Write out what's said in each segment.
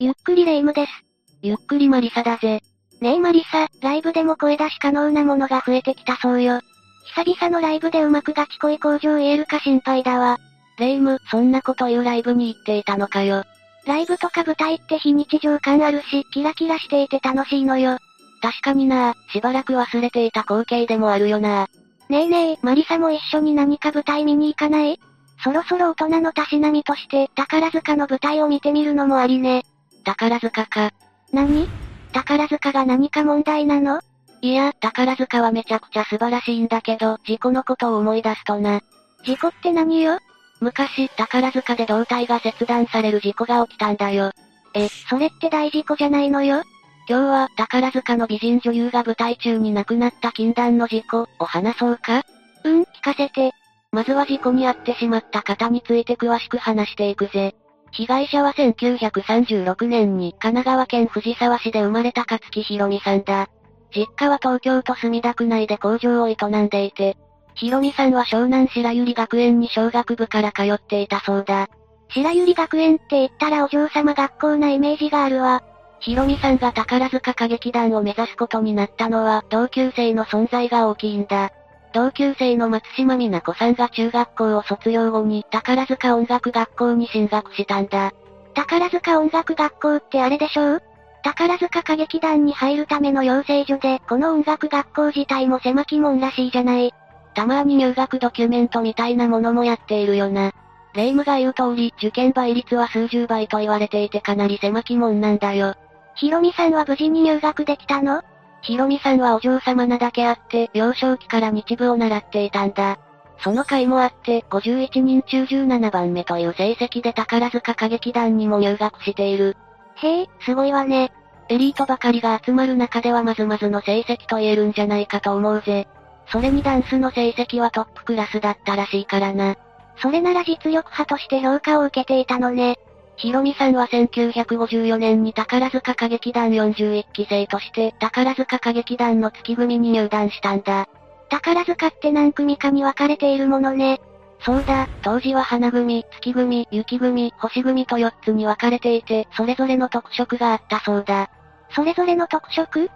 ゆっくりレ夢ムです。ゆっくりマリサだぜ。ねえマリサ、ライブでも声出し可能なものが増えてきたそうよ。久々のライブでうまくガチ恋向上言えるか心配だわ。レ夢ム、そんなこと言うライブに行っていたのかよ。ライブとか舞台って非日常感あるし、キラキラしていて楽しいのよ。確かになしばらく忘れていた光景でもあるよなねえねえ、マリサも一緒に何か舞台見に行かない？そろそろ大人のたしなみとして、宝塚の舞台を見てみるのもありね。宝塚か。何？宝塚が何か問題なの？いや、宝塚はめちゃくちゃ素晴らしいんだけど、事故のことを思い出すとな。事故って何よ？昔、宝塚で胴体が切断される事故が起きたんだよ。え、それって大事故じゃないのよ？今日は宝塚の美人女優が舞台中に亡くなった禁断の事故を話そうか？うん、聞かせて。まずは事故に遭ってしまった方について詳しく話していくぜ。被害者は1936年に神奈川県藤沢市で生まれた勝木ひろみさんだ。実家は東京都墨田区内で工場を営んでいて、ひろみさんは湘南白百合学園に小学部から通っていたそうだ。白百合学園って言ったらお嬢様学校なイメージがあるわ。ひろみさんが宝塚歌劇団を目指すことになったのは同級生の存在が大きいんだ。同級生の松島美奈子さんが中学校を卒業後に宝塚音楽学校に進学したんだ。宝塚音楽学校ってあれでしょう？宝塚歌劇団に入るための養成所で、この音楽学校自体も狭き門らしいじゃない。たまに入学ドキュメントみたいなものもやっているよな。霊夢が言う通り、受験倍率は数十倍と言われていてかなり狭き門なんだよ。ひろみさんは無事に入学できたの？ひろみさんはお嬢様なだけあって、幼少期から日舞を習っていたんだ。その回もあって、51人中17番目という成績で宝塚歌劇団にも入学している。へえ、すごいわね。エリートばかりが集まる中ではまずまずの成績と言えるんじゃないかと思うぜ。それにダンスの成績はトップクラスだったらしいからな。それなら実力派として評価を受けていたのね。ひろみさんは1954年に宝塚歌劇団41期生として宝塚歌劇団の月組に入団したんだ。宝塚って何組かに分かれているものね。そうだ、当時は花組、月組、雪組、星組と4つに分かれていて、それぞれの特色があったそうだ。それぞれの特色？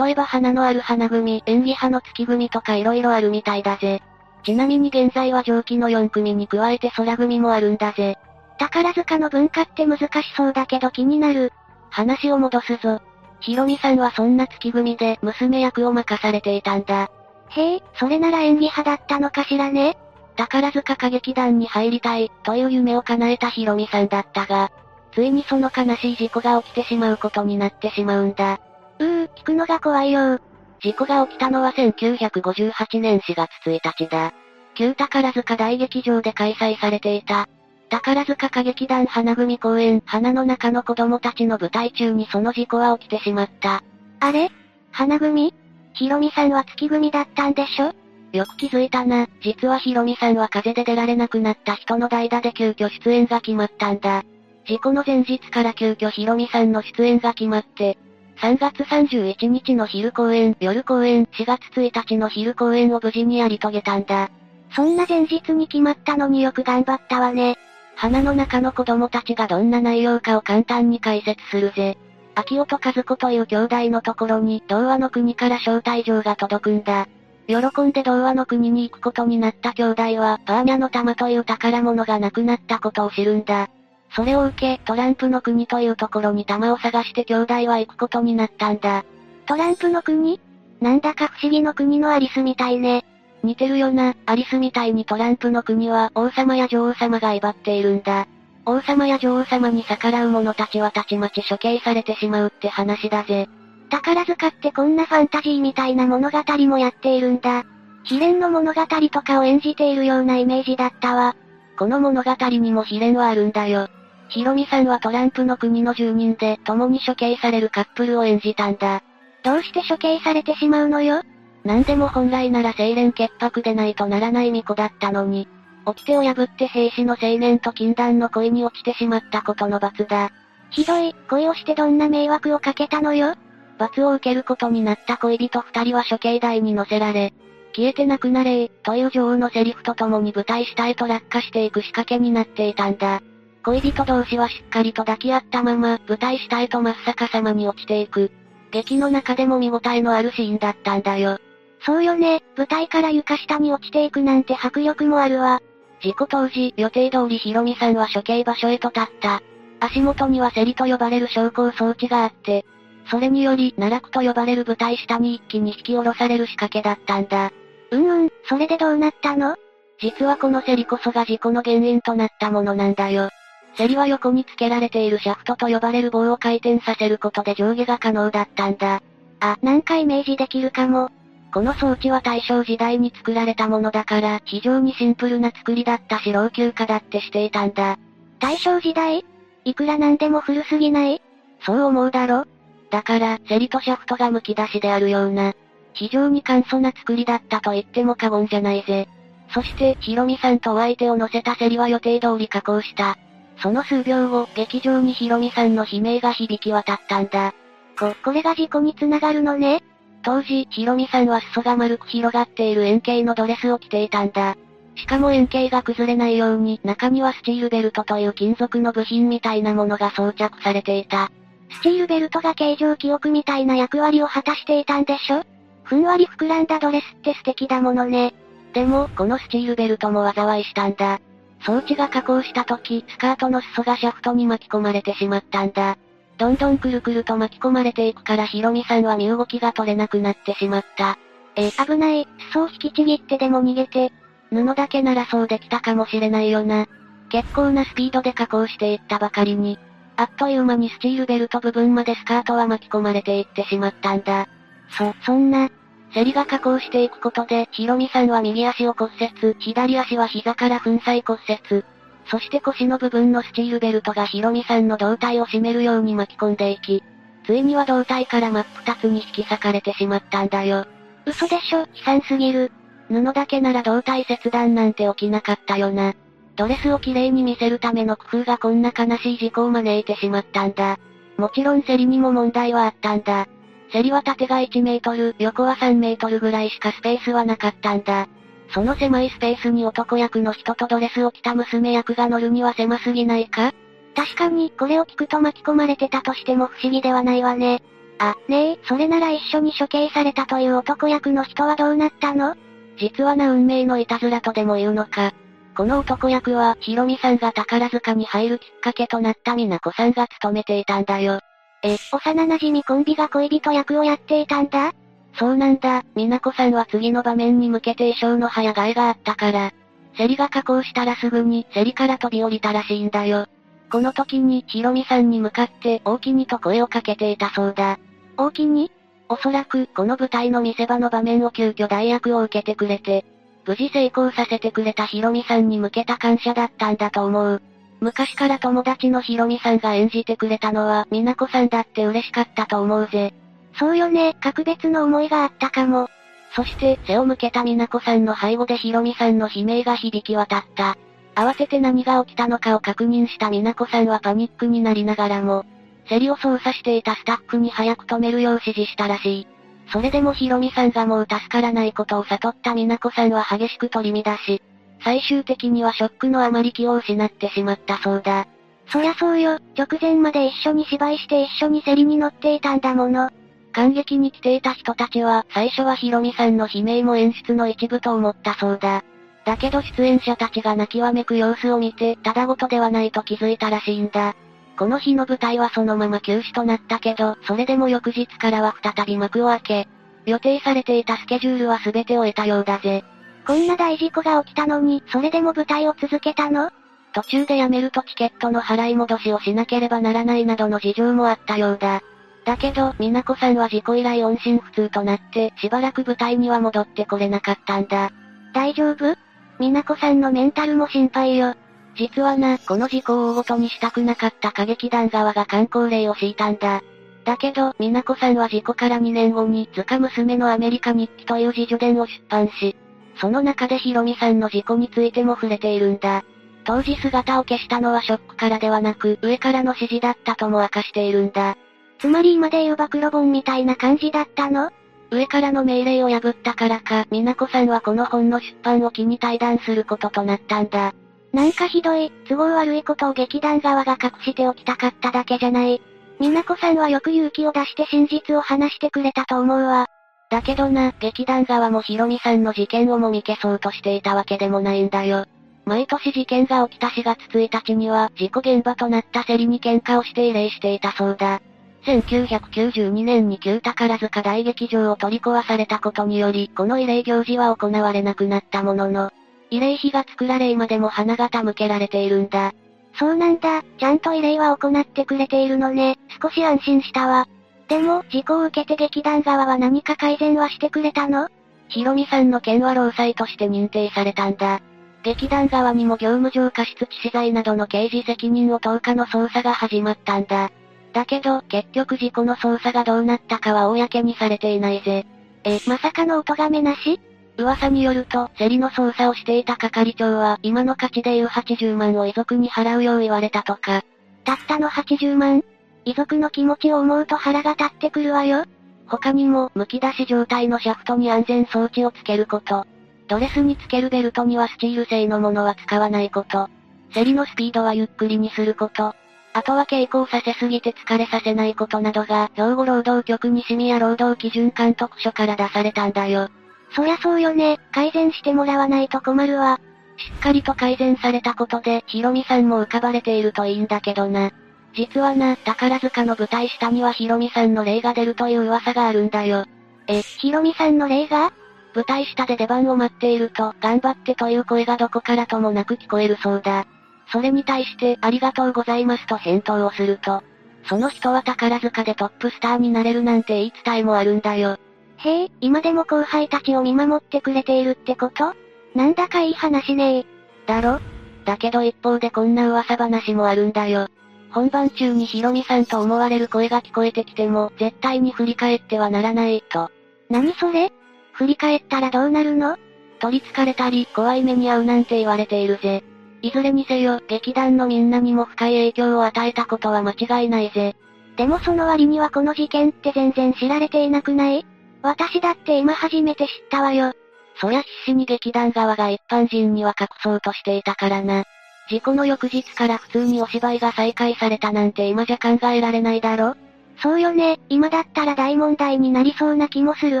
例えば花のある花組、演技派の月組とか色々あるみたいだぜ。ちなみに現在は上記の4組に加えて空組もあるんだぜ。宝塚の文化って難しそうだけど気になる。話を戻すぞ。ひろみさんはそんな月組で娘役を任されていたんだ。へえ、それなら演技派だったのかしらね。宝塚歌劇団に入りたい、という夢を叶えたひろみさんだったが、ついにその悲しい事故が起きてしまうことになってしまうんだ。うー、聞くのが怖いよ事故が起きたのは1958年4月1日だ。旧宝塚大劇場で開催されていた。宝塚歌劇団花組公演、花の中の子供たちの舞台中にその事故は起きてしまった。あれ？花組？ひろみさんは月組だったんでしょ？よく気づいたな。実はひろみさんは風邪で出られなくなった人の代打で急遽出演が決まったんだ。事故の前日から急遽ひろみさんの出演が決まって、3月31日の昼公演、夜公演、4月1日の昼公演を無事にやり遂げたんだ。そんな前日に決まったのによく頑張ったわね。花の中の子供たちがどんな内容かを簡単に解説するぜ。秋音和子という兄弟のところに童話の国から招待状が届くんだ。喜んで童話の国に行くことになった兄弟は、パーニャの玉という宝物がなくなったことを知るんだ。それを受け、トランプの国というところに玉を探して兄弟は行くことになったんだ。トランプの国？なんだか不思議の国のアリスみたいね。似てるよな、アリスみたいにトランプの国は王様や女王様が威張っているんだ。王様や女王様に逆らう者たちはたちまち処刑されてしまうって話だぜ。宝塚ってこんなファンタジーみたいな物語もやっているんだ。秘伝の物語とかを演じているようなイメージだったわ。この物語にも秘伝はあるんだよ。ひろみさんはトランプの国の住人で共に処刑されるカップルを演じたんだ。どうして処刑されてしまうのよ？なんでも本来なら清廉潔白でないとならない巫女だったのに、掟を破って兵士の青年と禁断の恋に落ちてしまったことの罰だ。ひどい、恋をしてどんな迷惑をかけたのよ？罰を受けることになった恋人二人は処刑台に乗せられ、消えてなくなれという女王のセリフとともに舞台下へと落下していく仕掛けになっていたんだ。恋人同士はしっかりと抱き合ったまま、舞台下へと真っ逆さまに落ちていく。劇の中でも見応えのあるシーンだったんだよ。そうよね、舞台から床下に落ちていくなんて迫力もあるわ。事故当時、予定通りヒロミさんは処刑場所へと立った。足元にはセリと呼ばれる昇降装置があって、それにより、奈落と呼ばれる舞台下に一気に引き下ろされる仕掛けだったんだ。うんうん、それでどうなったの？実はこのセリこそが事故の原因となったものなんだよ。セリは横につけられているシャフトと呼ばれる棒を回転させることで上下が可能だったんだ。あ、なんかイメージできるかも。この装置は大正時代に作られたものだから、非常にシンプルな作りだったし老朽化だってしていたんだ。大正時代？いくらなんでも古すぎない？そう思うだろ？だから、セリとシャフトが剥き出しであるような、非常に簡素な作りだったと言っても過言じゃないぜ。そして、ヒロミさんとお相手を乗せたセリは予定通り加工した。その数秒後、劇場にヒロミさんの悲鳴が響き渡ったんだ。こ、これが事故につながるのね当時、ヒロミさんは裾が丸く広がっている円形のドレスを着ていたんだ。しかも円形が崩れないように、中にはスチールベルトという金属の部品みたいなものが装着されていた。スチールベルトが形状記憶みたいな役割を果たしていたんでしょ？ふんわり膨らんだドレスって素敵だものね。でも、このスチールベルトも災いしたんだ。装置が加工した時、スカートの裾がシャフトに巻き込まれてしまったんだ。どんどんくるくると巻き込まれていくからヒロミさんは身動きが取れなくなってしまった。え、危ない、裾を引きちぎってでも逃げて。布だけならそうできたかもしれないよな。結構なスピードで加工していったばかりに。あっという間にスチールベルト部分までスカートは巻き込まれていってしまったんだ。そ、そんな、競りが加工していくことで、ヒロミさんは右足を骨折、左足は膝から粉砕骨折。そして腰の部分のスチールベルトがヒロミさんの胴体を締めるように巻き込んでいき、ついには胴体から真っ二つに引き裂かれてしまったんだよ。嘘でしょ、悲惨すぎる。布だけなら胴体切断なんて起きなかったよな。ドレスを綺麗に見せるための工夫がこんな悲しい事故を招いてしまったんだ。もちろん競りにも問題はあったんだ。競りは縦が1メートル、横は3メートルぐらいしかスペースはなかったんだ。その狭いスペースに男役の人とドレスを着た娘役が乗るには狭すぎないか？確かに、これを聞くと巻き込まれてたとしても不思議ではないわね。あ、ねえ、それなら一緒に処刑されたという男役の人はどうなったの？実はな運命のいたずらとでも言うのか。この男役は、ヒロミさんが宝塚に入るきっかけとなった美奈子さんが務めていたんだよ。え、幼馴染コンビが恋人役をやっていたんだ？そうなんだ、美奈子さんは次の場面に向けて衣装の早替えがあったから。セリが加工したらすぐに、セリから飛び降りたらしいんだよ。この時に、ヒロミさんに向かって、大きにと声をかけていたそうだ。大きに？おそらく、この舞台の見せ場の場面を急遽代役を受けてくれて、無事成功させてくれたヒロミさんに向けた感謝だったんだと思う。昔から友達のヒロミさんが演じてくれたのは、美奈子さんだって嬉しかったと思うぜ。そうよね、格別の思いがあったかも。そして、背を向けた美奈子さんの背後でヒロミさんの悲鳴が響き渡った。慌てて何が起きたのかを確認した美奈子さんはパニックになりながらも、競りを操作していたスタッフに早く止めるよう指示したらしい。それでもヒロミさんがもう助からないことを悟った美奈子さんは激しく取り乱し、最終的にはショックのあまり気を失ってしまったそうだ。そりゃそうよ、直前まで一緒に芝居して一緒に競りに乗っていたんだもの。感激に来ていた人たちは、最初はヒロミさんの悲鳴も演出の一部と思ったそうだ。だけど出演者たちが泣きわめく様子を見て、ただごとではないと気づいたらしいんだ。この日の舞台はそのまま休止となったけど、それでも翌日からは再び幕を開け、予定されていたスケジュールは全て終えたようだぜ。こんな大事故が起きたのに、それでも舞台を続けたの？途中で辞めるとチケットの払い戻しをしなければならないなどの事情もあったようだ。だけど、美奈子さんは事故以来音信不通となって、しばらく舞台には戻ってこれなかったんだ。大丈夫？美奈子さんのメンタルも心配よ。実はな、この事故を大ごとにしたくなかった歌劇団側が観光令を敷いたんだ。だけど、美奈子さんは事故から2年後に、図鑑娘のアメリカ日記という自叙伝を出版し、その中でヒロミさんの事故についても触れているんだ。当時姿を消したのはショックからではなく、上からの指示だったとも明かしているんだ。つまり今で言う暴露本みたいな感じだったの？上からの命令を破ったからか、美奈子さんはこの本の出版を機に対談することとなったんだ。なんかひどい、都合悪いことを劇団側が隠しておきたかっただけじゃない。美奈子さんはよく勇気を出して真実を話してくれたと思うわ。だけどな、劇団側もヒロミさんの事件をもみ消そうとしていたわけでもないんだよ。毎年事件が起きた4月1日には、事故現場となった競りに喧嘩をして慰霊していたそうだ。1992年に旧宝塚大劇場を取り壊されたことにより、この慰霊行事は行われなくなったものの、慰霊碑が作られ今でも花が手向けられているんだ。そうなんだ、ちゃんと慰霊は行ってくれているのね、少し安心したわ。でも、事故を受けて劇団側は何か改善はしてくれたの？ヒロミさんの件は労災として認定されたんだ。劇団側にも業務上過失致死罪などの刑事責任を10日の捜査が始まったんだ。だけど、結局事故の捜査がどうなったかは公にされていないぜ。え、まさかのお咎めなし？噂によると、競りの捜査をしていた係長は、今の価値でいう80万を遺族に払うよう言われたとか。たったの80万？遺族の気持ちを思うと腹が立ってくるわよ。他にも、剥き出し状態のシャフトに安全装置をつけること。ドレスにつけるベルトにはスチール製のものは使わないこと。競りのスピードはゆっくりにすること。あとは傾向させすぎて疲れさせないことなどが、兵庫労働局西宮労働基準監督署から出されたんだよ。そりゃそうよね、改善してもらわないと困るわ。しっかりと改善されたことで、ヒロミさんも浮かばれているといいんだけどな。実はな、宝塚の舞台下にはヒロミさんの霊が出るという噂があるんだよ。え、ヒロミさんの霊が？舞台下で出番を待っていると、頑張ってという声がどこからともなく聞こえるそうだ。それに対して、ありがとうございますと返答をすると、その人は宝塚でトップスターになれるなんて言い伝えもあるんだよ。へえ、今でも後輩たちを見守ってくれているってこと？なんだかいい話ねえ。だろ？だけど一方でこんな噂話もあるんだよ。本番中にヒロミさんと思われる声が聞こえてきても、絶対に振り返ってはならない、と。何それ？振り返ったらどうなるの？取り憑かれたり、怖い目に遭うなんて言われているぜ。いずれにせよ、劇団のみんなにも深い影響を与えたことは間違いないぜ。でもその割にはこの事件って全然知られていなくない？私だって今初めて知ったわよ。そりゃ必死に劇団側が一般人には隠そうとしていたからな。事故の翌日から普通にお芝居が再開されたなんて今じゃ考えられないだろそうよね、今だったら大問題になりそうな気もする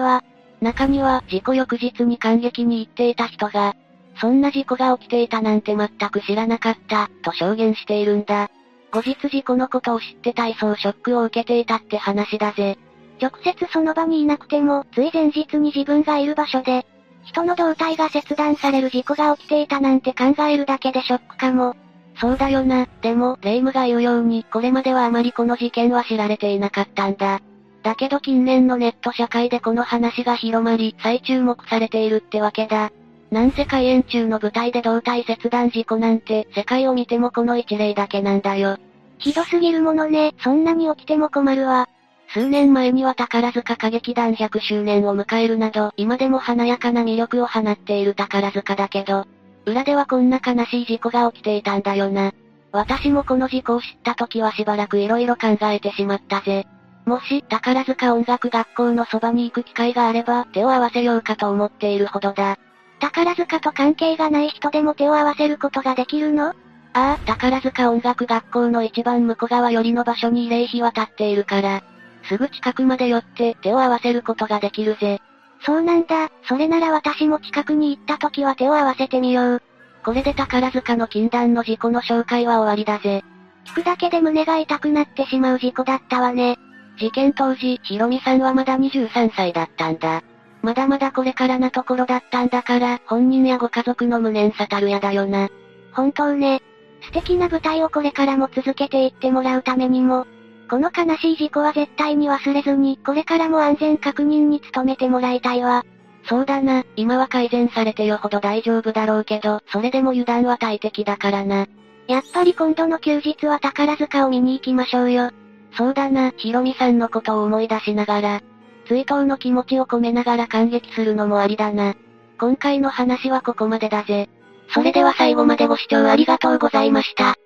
わ。中には、事故翌日に感激に行っていた人が、そんな事故が起きていたなんて全く知らなかった、と証言しているんだ。後日事故のことを知って体操ショックを受けていたって話だぜ。直接その場にいなくても、つい前日に自分がいる場所で、人の胴体が切断される事故が起きていたなんて考えるだけでショックかも。そうだよな。でも、レイムが言うように、これまではあまりこの事件は知られていなかったんだ。だけど近年のネット社会でこの話が広まり、再注目されているってわけだ。なんせ開演中の舞台で胴体切断事故なんて、世界を見てもこの一例だけなんだよ。ひどすぎるものね、そんなに起きても困るわ。数年前には宝塚歌劇団100周年を迎えるなど、今でも華やかな魅力を放っている宝塚だけど、裏ではこんな悲しい事故が起きていたんだよな。私もこの事故を知った時はしばらく色々考えてしまったぜ。もし、宝塚音楽学校のそばに行く機会があれば、手を合わせようかと思っているほどだ。宝塚と関係がない人でも手を合わせることができるの？ああ、宝塚音楽学校の一番向こう側寄りの場所に慰霊碑は立っているから、すぐ近くまで寄って手を合わせることができるぜ。そうなんだ、それなら私も近くに行った時は手を合わせてみよう。これで宝塚の禁断の事故の紹介は終わりだぜ。聞くだけで胸が痛くなってしまう事故だったわね。事件当時、ひろみさんはまだ23歳だったんだ。まだまだこれからなところだったんだから、本人やご家族の無念さたるやだよな。本当ね。素敵な舞台をこれからも続けていってもらうためにも、この悲しい事故は絶対に忘れずに、これからも安全確認に努めてもらいたいわ。そうだな、今は改善されてよほど大丈夫だろうけど、それでも油断は大敵だからな。やっぱり今度の休日は宝塚を見に行きましょうよ。そうだな、ひろみさんのことを思い出しながら、追悼の気持ちを込めながら感激するのもありだな。今回の話はここまでだぜ。それでは最後までご視聴ありがとうございました。